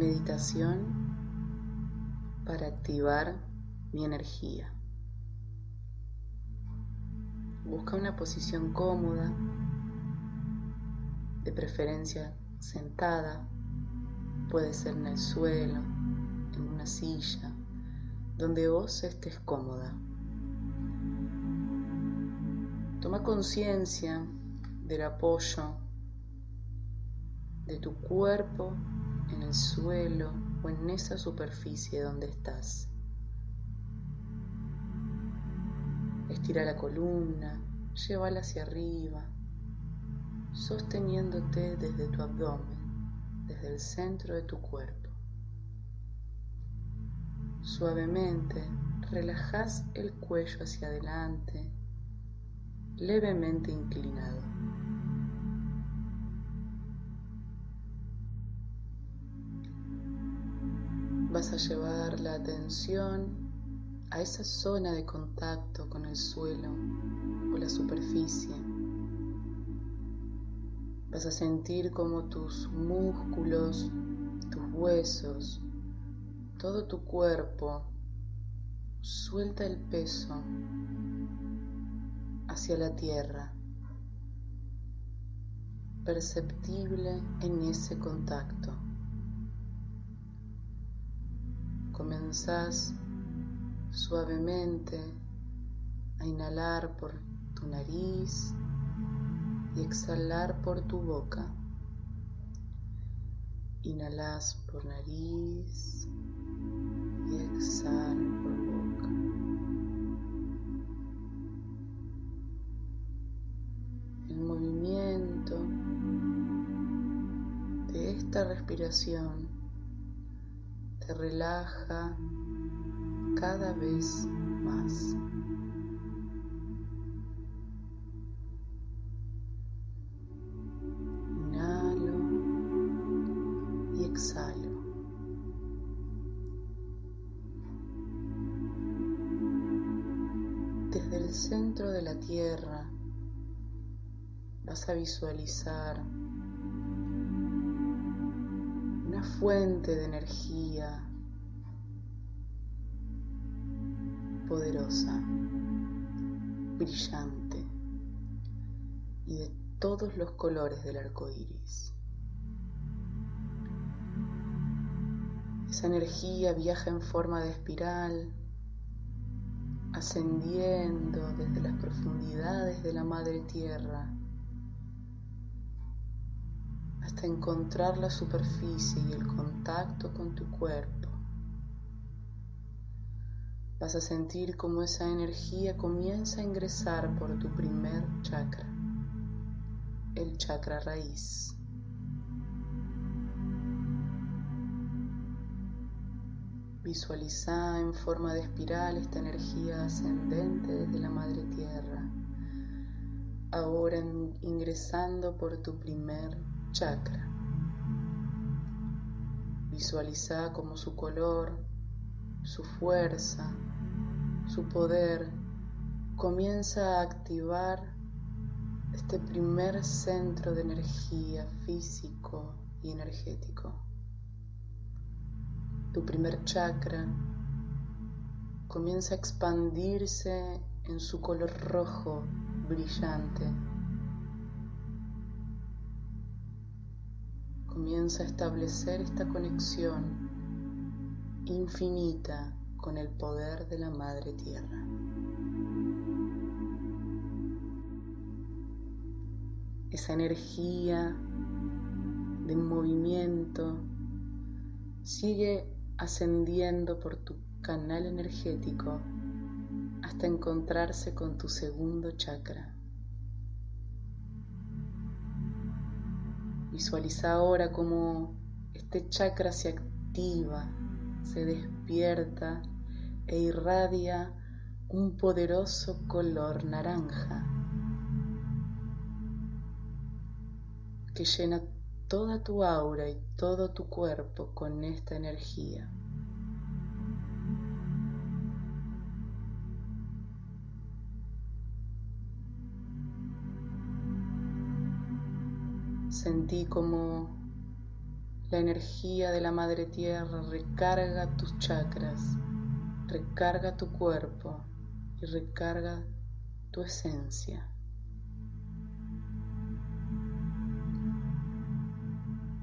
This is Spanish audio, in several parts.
meditación para activar mi energía. Busca una posición cómoda, de preferencia sentada, puede ser en el suelo, en una silla, donde vos estés cómoda. Toma conciencia del apoyo de tu cuerpo en el suelo o en esa superficie donde estás. Estira la columna, llévala hacia arriba, sosteniéndote desde tu abdomen, desde el centro de tu cuerpo. Suavemente relajas el cuello hacia adelante, levemente inclinado. Vas a llevar la atención a esa zona de contacto con el suelo o la superficie. Vas a sentir como tus músculos, tus huesos, todo tu cuerpo suelta el peso hacia la tierra, perceptible en ese contacto. Comenzás suavemente a inhalar por tu nariz y exhalar por tu boca. Inhalas por nariz y exhalas por boca. El movimiento de esta respiración relaja cada vez más. Inhalo y exhalo. Desde el centro de la tierra vas a visualizar fuente de energía poderosa, brillante y de todos los colores del arco iris. Esa energía viaja en forma de espiral, ascendiendo desde las profundidades de la madre tierra encontrar la superficie y el contacto con tu cuerpo. Vas a sentir cómo esa energía comienza a ingresar por tu primer chakra, el chakra raíz. Visualiza en forma de espiral esta energía ascendente desde la madre tierra, ahora ingresando por tu primer chakra. Visualiza como su color, su fuerza, su poder comienza a activar este primer centro de energía físico y energético. Tu primer chakra comienza a expandirse en su color rojo brillante comienza a establecer esta conexión infinita con el poder de la Madre Tierra. Esa energía de movimiento sigue ascendiendo por tu canal energético hasta encontrarse con tu segundo chakra. Visualiza ahora cómo este chakra se activa, se despierta e irradia un poderoso color naranja que llena toda tu aura y todo tu cuerpo con esta energía. Sentí como La energía de la Madre Tierra recarga tus chakras, recarga tu cuerpo y recarga tu esencia.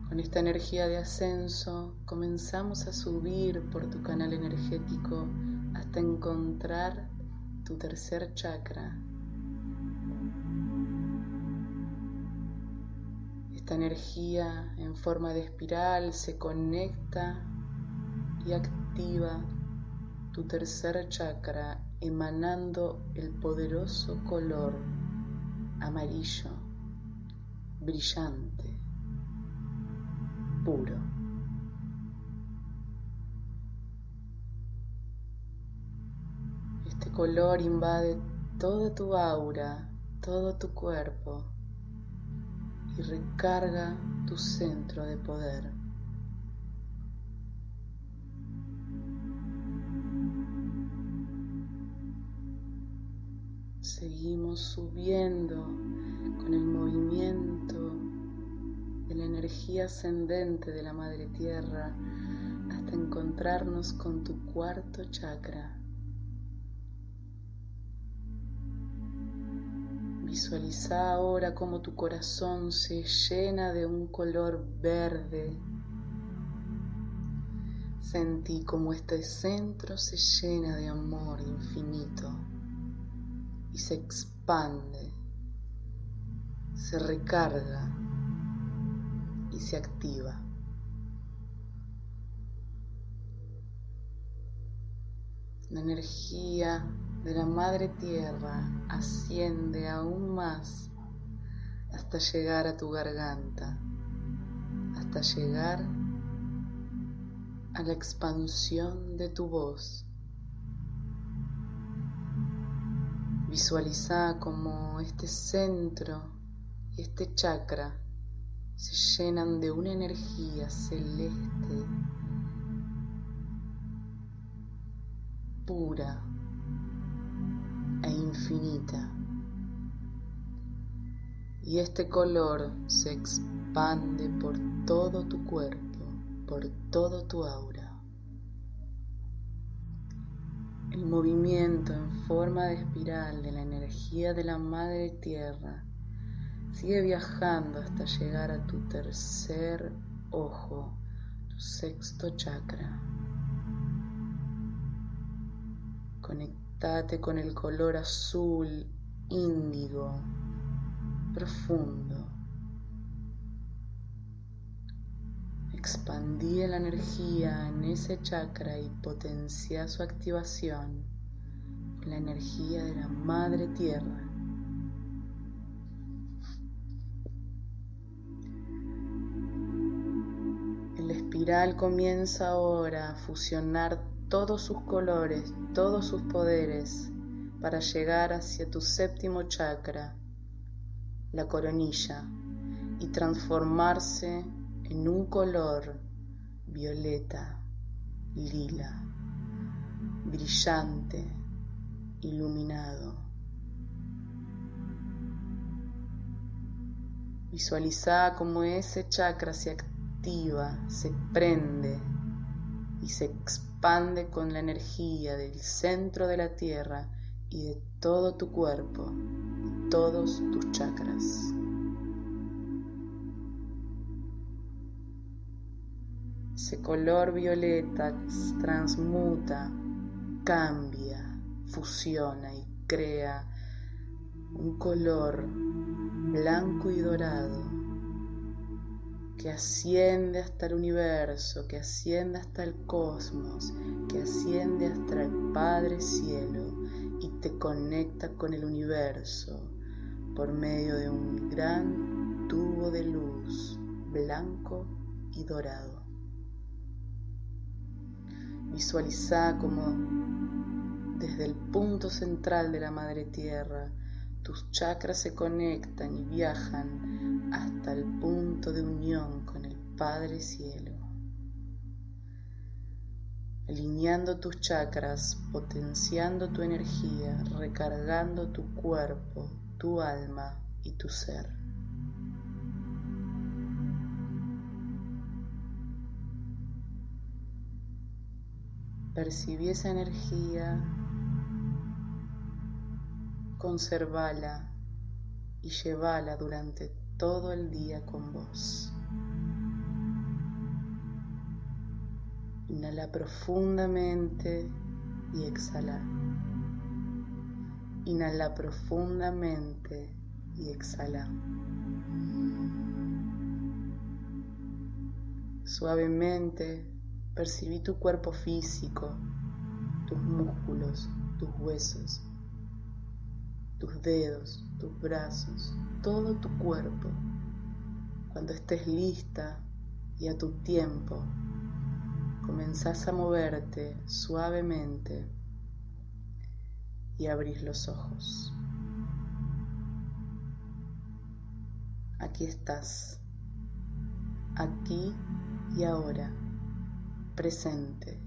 Con esta energía de ascenso comenzamos a subir por tu canal energético hasta encontrar tu tercer chakra. Esta energía en forma de espiral se conecta y activa tu tercer chakra emanando el poderoso color amarillo brillante puro. Este color invade toda tu aura, todo tu cuerpo y recarga tu centro de poder. Seguimos subiendo con el movimiento de la energía ascendente de la Madre Tierra hasta encontrarnos con tu cuarto chakra. Visualiza ahora cómo tu corazón se llena de un color verde. Sentí como este centro se llena de amor infinito y se expande, se recarga y se activa. La energía de la Madre Tierra asciende aún más hasta llegar a tu garganta, hasta llegar a la expansión de tu voz. Visualiza como este centro y este chakra se llenan de una energía celeste, pura infinita. Y este color se expande por todo tu cuerpo, por todo tu aura. El movimiento en forma de espiral de la energía de la Madre Tierra Sigue viajando hasta llegar a tu tercer ojo, tu sexto chakra. Con el color azul índigo profundo. Expandí la energía en ese chakra y potencia su activación con la energía de la Madre Tierra. espiral comienza ahora a fusionar todos sus colores, todos sus poderes, para llegar hacia tu séptimo chakra, la coronilla, y transformarse en un color violeta, lila, brillante, iluminado. Visualiza cómo ese chakra se activa se prende y se expande con la energía del centro de la tierra y de todo tu cuerpo y todos tus chakras. Ese color violeta transmuta, cambia, fusiona y crea un color blanco y dorado que asciende hasta el universo, que asciende hasta el cosmos, que asciende hasta el Padre Cielo y te conecta con el universo por medio de un gran tubo de luz blanco y dorado. Visualiza como desde el punto central de la Madre Tierra tus chakras se conectan y viajan hasta el punto de unión con el Padre Cielo. Alineando tus chakras, potenciando tu energía, recargando tu cuerpo, tu alma y tu ser. Percibí esa energía conservala y llevala durante todo el día con vos. Inhala profundamente y exhala. Inhala profundamente y exhala. Suavemente percibí tu cuerpo físico, tus músculos, tus huesos, tus dedos, tus brazos, todo tu cuerpo. Cuando estés lista y a tu tiempo, comenzás a moverte suavemente y abrís los ojos. Aquí estás, aquí y ahora, presente,